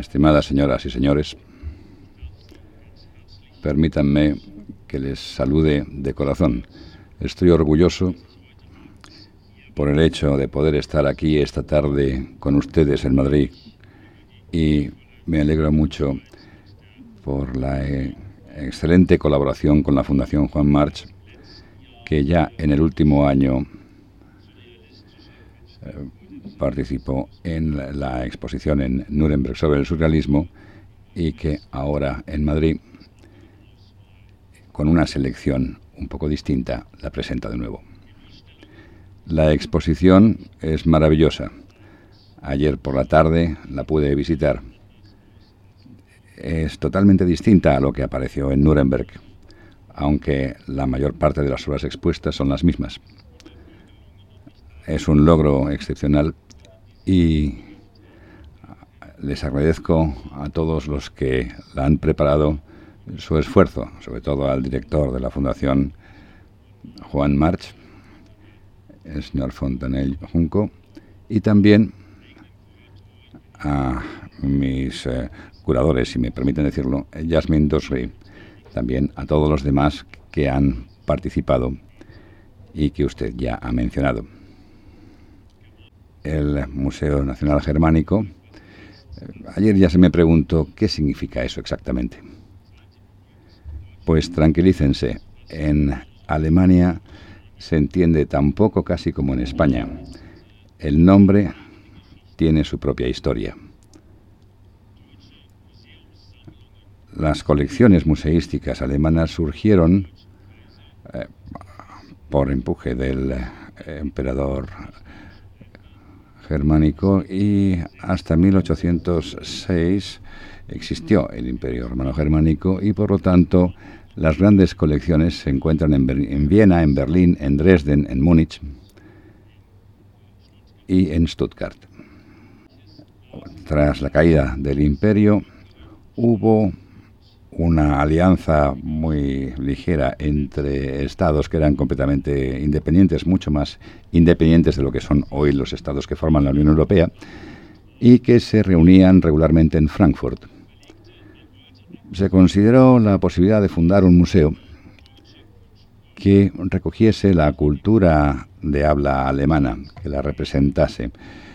Estimadas señoras y señores, permítanme que les salude de corazón. Estoy orgulloso por el hecho de poder estar aquí esta tarde con ustedes en Madrid y me alegro mucho por la eh, excelente colaboración con la Fundación Juan March, que ya en el último año eh, participó en la exposición en Nuremberg sobre el surrealismo y que ahora en Madrid, con una selección un poco distinta, la presenta de nuevo. La exposición es maravillosa. Ayer por la tarde la pude visitar. Es totalmente distinta a lo que apareció en Nuremberg, aunque la mayor parte de las obras expuestas son las mismas. Es un logro excepcional y les agradezco a todos los que la han preparado su esfuerzo, sobre todo al director de la Fundación Juan March, el señor Fontanell Junco, y también a mis eh, curadores, si me permiten decirlo, Jasmine Dosri, también a todos los demás que han participado y que usted ya ha mencionado el Museo Nacional Germánico. Ayer ya se me preguntó qué significa eso exactamente. Pues tranquilícense, en Alemania se entiende tan poco casi como en España. El nombre tiene su propia historia. Las colecciones museísticas alemanas surgieron eh, por empuje del eh, emperador germánico y hasta 1806 existió el Imperio Romano Germánico y por lo tanto las grandes colecciones se encuentran en, Viena, en Berlín, en Dresden, en Múnich y en Stuttgart. Tras la caída del imperio hubo una alianza muy ligera entre estados que eran completamente independientes, mucho más independientes de lo que son hoy los estados que forman la Unión Europea, y que se reunían regularmente en Frankfurt. Se consideró la posibilidad de fundar un museo que recogiese la cultura de habla alemana, que la representase,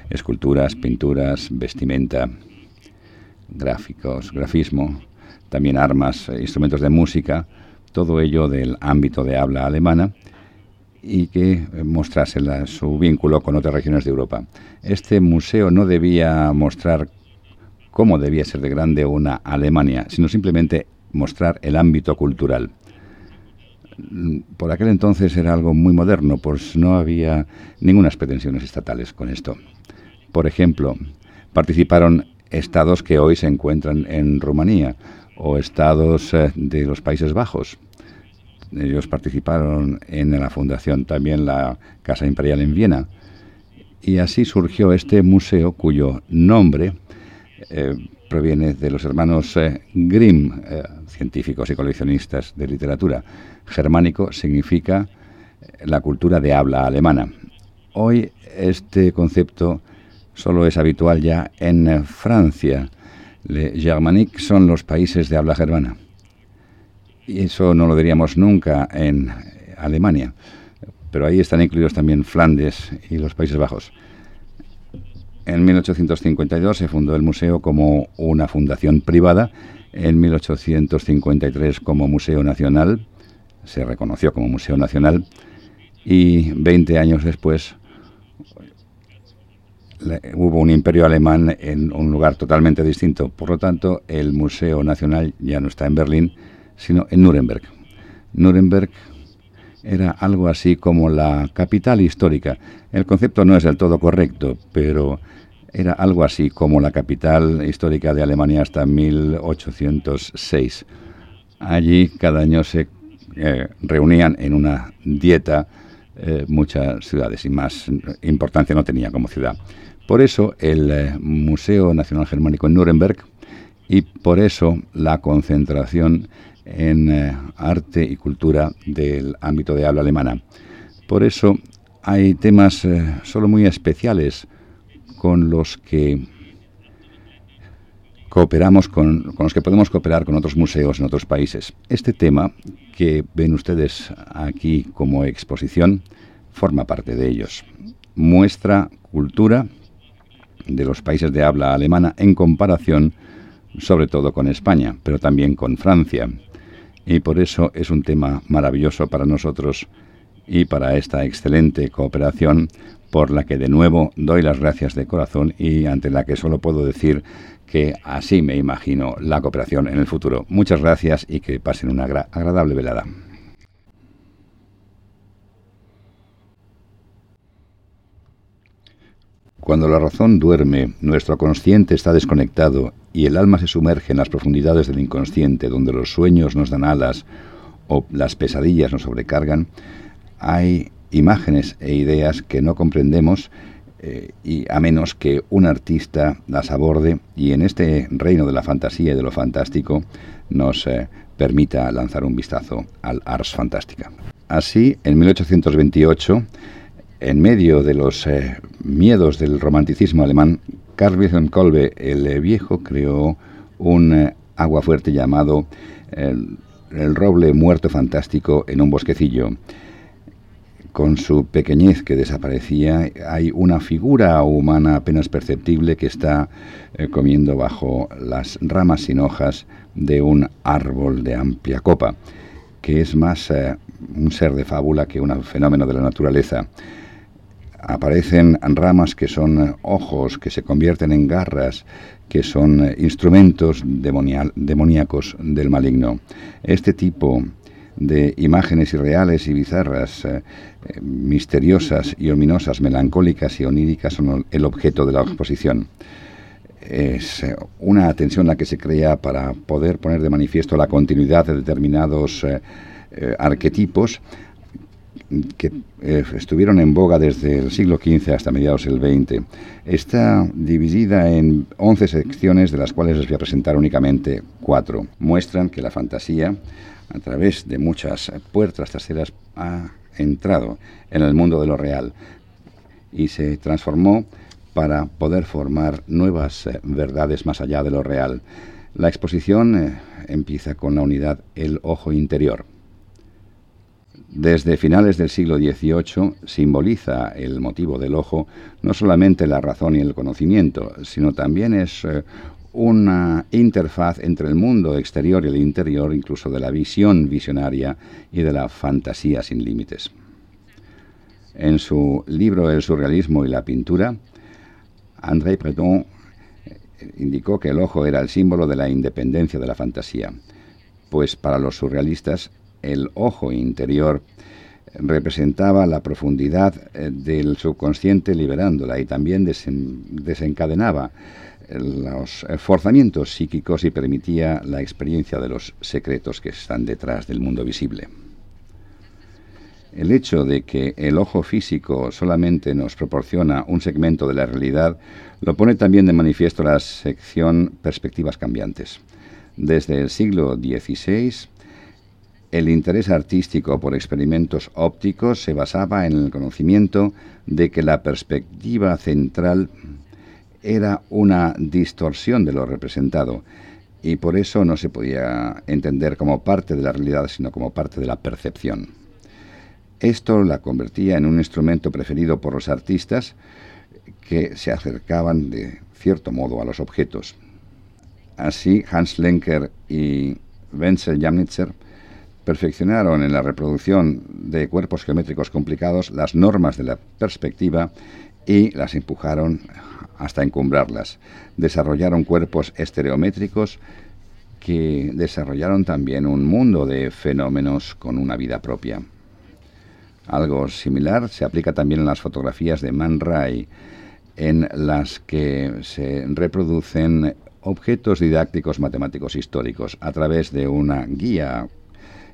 esculturas, pinturas, vestimenta, gráficos, grafismo, también armas, eh, instrumentos de música, todo ello del ámbito de habla alemana y que eh, mostrase su vínculo con otras regiones de Europa. Este museo no debía mostrar cómo debía ser de grande una Alemania, sino simplemente mostrar el ámbito cultural. Por aquel entonces era algo muy moderno, pues no había ningunas pretensiones estatales con esto. Por ejemplo, participaron estados que hoy se encuentran en Rumanía, o estados eh, de los Países Bajos. Ellos participaron en la fundación también la Casa Imperial en Viena. Y así surgió este museo cuyo nombre eh, proviene de los hermanos eh, Grimm, científicos y coleccionistas de literatura. Germánico significa la cultura de habla alemana. Hoy este concepto solo es habitual ya en Francia, le Germanique son los países de habla germana. Y eso no lo diríamos nunca en Alemania. Pero ahí están incluidos también Flandes y los Países Bajos. En 1852 se fundó el museo como una fundación privada. En 1853 como Museo Nacional. Se reconoció como Museo Nacional. Y 20 años después hubo un imperio alemán en un lugar totalmente distinto. Por lo tanto, el Museo Nacional ya no está en Berlín, sino en Nuremberg. Nuremberg era algo así como la capital histórica. El concepto no es del todo correcto, pero era algo así como la capital histórica de Alemania hasta 1806. Allí cada año se eh, reunían en una dieta eh, muchas ciudades y más importancia no tenía como ciudad. Por eso el eh, Museo Nacional Germánico en Nuremberg y por eso la concentración en eh, arte y cultura del ámbito de habla alemana. Por eso hay temas eh, solo muy especiales con los que cooperamos con, con, los que podemos cooperar con otros museos en otros países. Este tema que ven ustedes aquí como exposición forma parte de ellos. Muestra cultura de los países de habla alemana en comparación sobre todo con España, pero también con Francia. Y por eso es un tema maravilloso para nosotros y para esta excelente cooperación por la que de nuevo doy las gracias de corazón y ante la que solo puedo decir que así me imagino la cooperación en el futuro. Muchas gracias y que pasen una agradable velada. Cuando la razón duerme, nuestro consciente está desconectado y el alma se sumerge en las profundidades del inconsciente, donde los sueños nos dan alas o las pesadillas nos sobrecargan, hay imágenes e ideas que no comprendemos eh, y a menos que un artista las aborde y en este reino de la fantasía y de lo fantástico nos eh, permita lanzar un vistazo al Ars Fantástica. Así, en 1828, en medio de los eh, miedos del romanticismo alemán, Carl Wilhelm Kolbe, el viejo, creó un agua fuerte llamado el roble muerto fantástico en un bosquecillo con su pequeñez que desaparecía, hay una figura humana apenas perceptible que está eh, comiendo bajo las ramas sin hojas de un árbol de amplia copa, que es más eh, un ser de fábula que un fenómeno de la naturaleza. Aparecen ramas que son ojos, que se convierten en garras, que son eh, instrumentos demoníacos del maligno. Este tipo de imágenes irreales y bizarras, eh, eh, misteriosas y ominosas, melancólicas y oníricas son el objeto de la exposición. Es eh, una atención la que se crea para poder poner de manifiesto la continuidad de determinados arquetipos que estuvieron en boga desde el siglo XV hasta mediados del XX. Está dividida en 11 secciones, de las cuales les voy a presentar únicamente cuatro. Muestran que la fantasía a través de muchas puertas traseras, ha entrado en el mundo de lo real y se transformó para poder formar nuevas eh, verdades más allá de lo real. La exposición eh, empieza con la unidad El Ojo Interior. Desde finales del siglo XVIII simboliza el motivo del ojo no solamente la razón y el conocimiento, sino también es eh, una interfaz entre el mundo exterior y el interior, incluso de la visión visionaria y de la fantasía sin límites. En su libro El surrealismo y la pintura, André Breton eh, indicó que el ojo era el símbolo de la independencia de la fantasía, pues para los surrealistas el ojo interior representaba la profundidad eh, del subconsciente liberándola y también desencadenaba los forzamientos psíquicos y permitía la experiencia de los secretos que están detrás del mundo visible. El hecho de que el ojo físico solamente nos proporciona un segmento de la realidad lo pone también de manifiesto la sección Perspectivas cambiantes. Desde el siglo XVI, el interés artístico por experimentos ópticos se basaba en el conocimiento de que la perspectiva central era una distorsión de lo representado y por eso no se podía entender como parte de la realidad, sino como parte de la percepción. Esto la convertía en un instrumento preferido por los artistas que se acercaban de cierto modo a los objetos. Así, Hans Lenker y Wenzel Jamnitzer perfeccionaron en la reproducción de cuerpos geométricos complicados las normas de la perspectiva y las empujaron hasta encumbrarlas. Desarrollaron cuerpos estereométricos que desarrollaron también un mundo de fenómenos con una vida propia. Algo similar se aplica también en las fotografías de Man Ray, en las que se reproducen objetos didácticos matemáticos históricos a través de una guía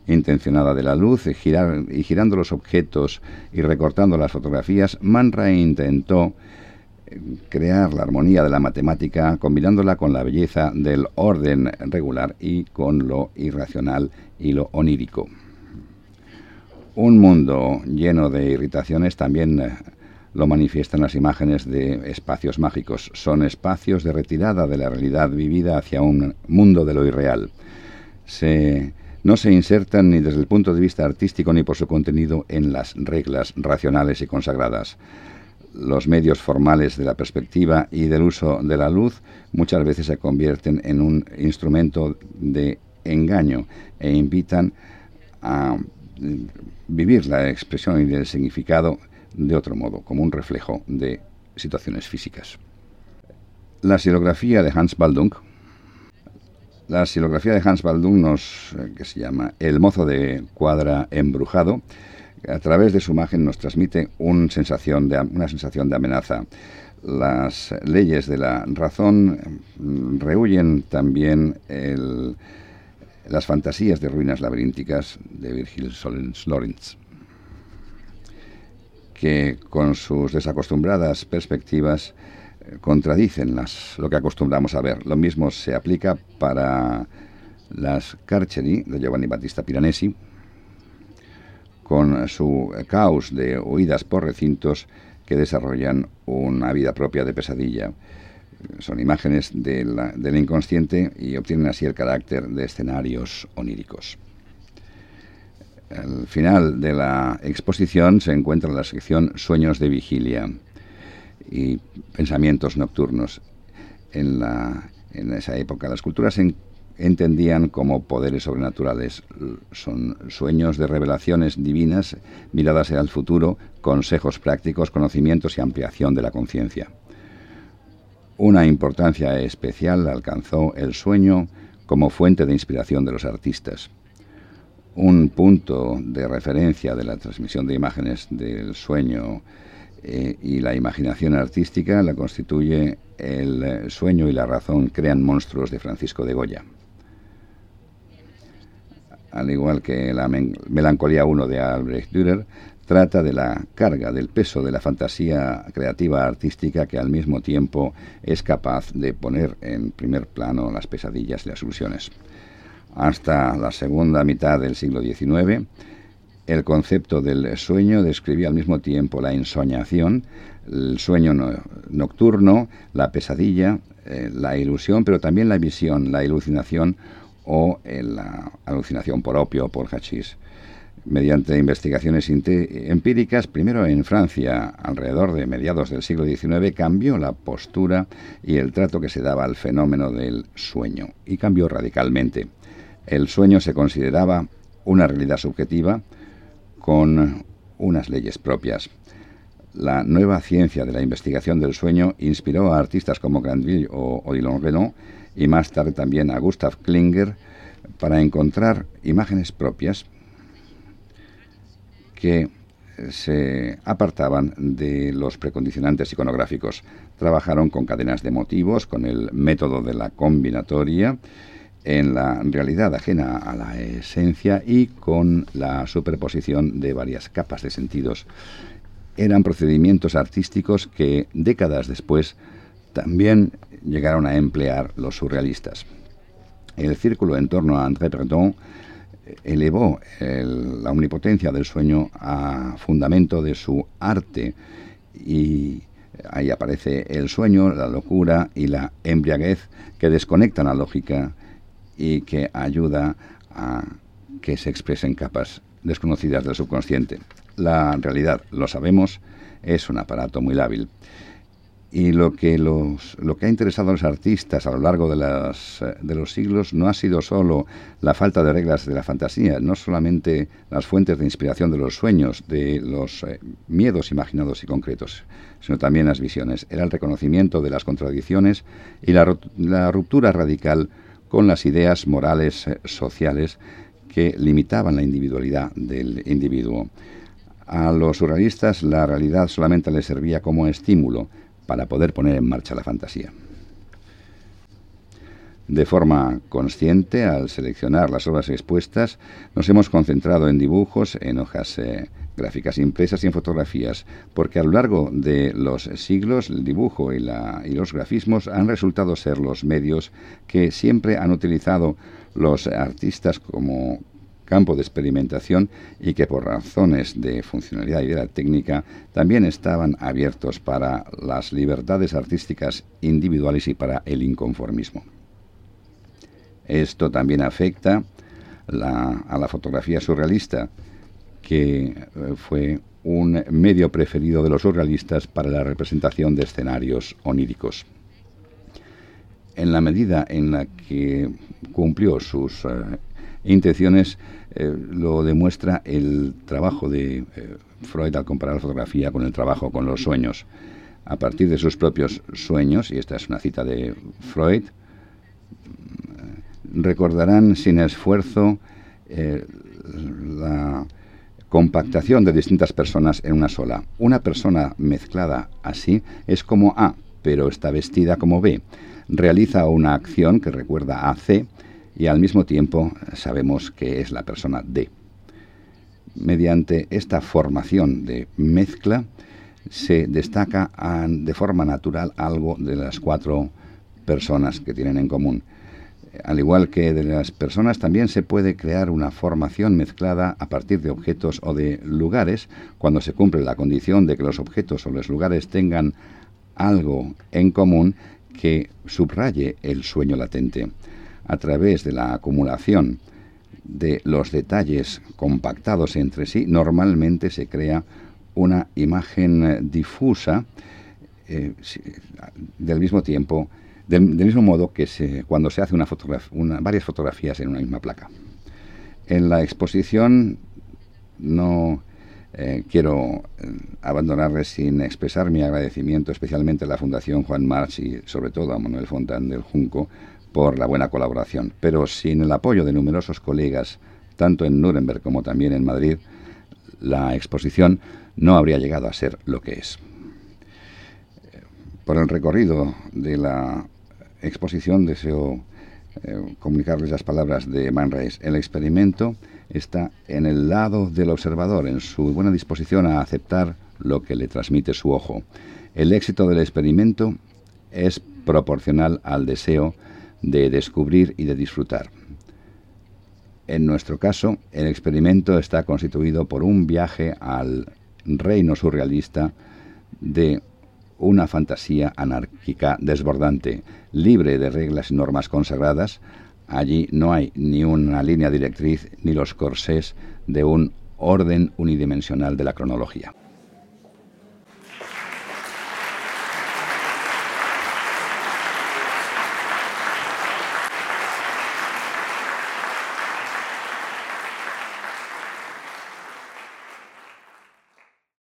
intencionada de la luz y, y girando los objetos y recortando las fotografías, Man Ray intentó crear la armonía de la matemática combinándola con la belleza del orden regular y con lo irracional y lo onírico. Un mundo lleno de irritaciones también eh, lo manifiestan las imágenes de espacios mágicos. Son espacios de retirada de la realidad vivida hacia un mundo de lo irreal. No se insertan ni desde el punto de vista artístico ni por su contenido en las reglas racionales y consagradas. Los medios formales de la perspectiva y del uso de la luz muchas veces se convierten en un instrumento de engaño e invitan a vivir la expresión y el significado de otro modo, como un reflejo de situaciones físicas. La silografía de Hans Baldung, la silografía de Hans Baldung eh, que se llama El mozo de cuadra embrujado, a través de su imagen nos transmite sensación de, una sensación de amenaza. Las leyes de la razón mm, rehuyen también las fantasías de ruinas laberínticas de Virgil Solens Lorenz que con sus desacostumbradas perspectivas contradicen las, lo que acostumbramos a ver. Lo mismo se aplica para las Carceri de Giovanni Battista Piranesi, con su caos de huidas por recintos que desarrollan una vida propia de pesadilla. Son imágenes del inconsciente y obtienen así el carácter de escenarios oníricos. Al final de la exposición se encuentra la sección Sueños de Vigilia y Pensamientos Nocturnos. En, la, en esa época las culturas se entendían como poderes sobrenaturales. Son sueños de revelaciones divinas, miradas al futuro, consejos prácticos, conocimientos y ampliación de la conciencia. Una importancia especial alcanzó el sueño como fuente de inspiración de los artistas un punto de referencia de la transmisión de imágenes del sueño eh, y la imaginación artística la constituye el sueño y la razón crean monstruos de Francisco de Goya. Al igual que la Melancolía 1 de Albrecht Dürer, trata de la carga, del peso de la fantasía creativa artística que al mismo tiempo es capaz de poner en primer plano las pesadillas y las ilusiones hasta la segunda mitad del siglo XIX, el concepto del sueño describía al mismo tiempo la ensoñación, el sueño nocturno, la pesadilla, eh, la ilusión, pero también la visión, la alucinación o eh, la alucinación por opio o por hachís. Mediante investigaciones empíricas, primero en Francia, alrededor de mediados del siglo XIX, cambió la postura y el trato que se daba al fenómeno del sueño, y cambió radicalmente. El sueño se consideraba una realidad subjetiva con unas leyes propias. La nueva ciencia de la investigación del sueño inspiró a artistas como Grandville o Odilon Renault y más tarde también a Gustav Klinger para encontrar imágenes propias que se apartaban de los precondicionantes iconográficos. Trabajaron con cadenas de motivos, con el método de la combinatoria en la realidad ajena a la esencia y con la superposición de varias capas de sentidos. Eran procedimientos artísticos que décadas después también llegaron a emplear los surrealistas. El círculo en torno a André Breton elevó la omnipotencia del sueño a fundamento de su arte y ahí aparece el sueño, la locura y la embriaguez que desconectan la lógica y que ayuda a que se expresen capas desconocidas del subconsciente. La realidad, lo sabemos, es un aparato muy lábil. Y lo que, los, lo que ha interesado a los artistas a lo largo de, las, de los siglos no ha sido solo la falta de reglas de la fantasía, no solamente las fuentes de inspiración de los sueños, de los eh, miedos imaginados y concretos, sino también las visiones. Era el reconocimiento de las contradicciones y la, la ruptura radical con las ideas morales eh, sociales que limitaban la individualidad del individuo. A los surrealistas la realidad solamente les servía como estímulo para poder poner en marcha la fantasía. De forma consciente, al seleccionar las obras expuestas, nos hemos concentrado en dibujos, en hojas eh, gráficas impresas y en fotografías, porque a lo largo de los siglos el dibujo y, los grafismos han resultado ser los medios que siempre han utilizado los artistas como campo de experimentación y que por razones de funcionalidad y de la técnica también estaban abiertos para las libertades artísticas individuales y para el inconformismo. Esto también afecta a la fotografía surrealista, que eh, fue un medio preferido de los surrealistas para la representación de escenarios oníricos. En la medida en la que cumplió sus eh, intenciones, eh, lo demuestra el trabajo de Freud al comparar la fotografía con el trabajo con los sueños. A partir de sus propios sueños, y esta es una cita de Freud, recordarán sin esfuerzo la compactación de distintas personas en una sola. Una persona mezclada así es como A, pero está vestida como B. Realiza una acción que recuerda a C y al mismo tiempo sabemos que es la persona D. Mediante esta formación de mezcla se destaca de forma natural algo de las cuatro personas que tienen en común al igual que de las personas, también se puede crear una formación mezclada a partir de objetos o de lugares cuando se cumple la condición de que los objetos o los lugares tengan algo en común que subraye el sueño latente. A través de la acumulación de los detalles compactados entre sí, normalmente se crea una imagen difusa eh, del mismo tiempo del, mismo modo que se, cuando se hace una varias fotografías en una misma placa. En la exposición no eh, quiero eh, abandonarles sin expresar mi agradecimiento especialmente a la Fundación Juan March y sobre todo a Manuel Fontán del Junco por la buena colaboración. Pero sin el apoyo de numerosos colegas, tanto en Nuremberg como también en Madrid, la exposición no habría llegado a ser lo que es. Por el recorrido de la exposición deseo eh, comunicarles las palabras de Man El experimento está en el lado del observador, en su buena disposición a aceptar lo que le transmite su ojo. El éxito del experimento es proporcional al deseo de descubrir y de disfrutar. En nuestro caso, el experimento está constituido por un viaje al reino surrealista de una fantasía anárquica desbordante, libre de reglas y normas consagradas. Allí no hay ni una línea directriz ni los corsés de un orden unidimensional de la cronología.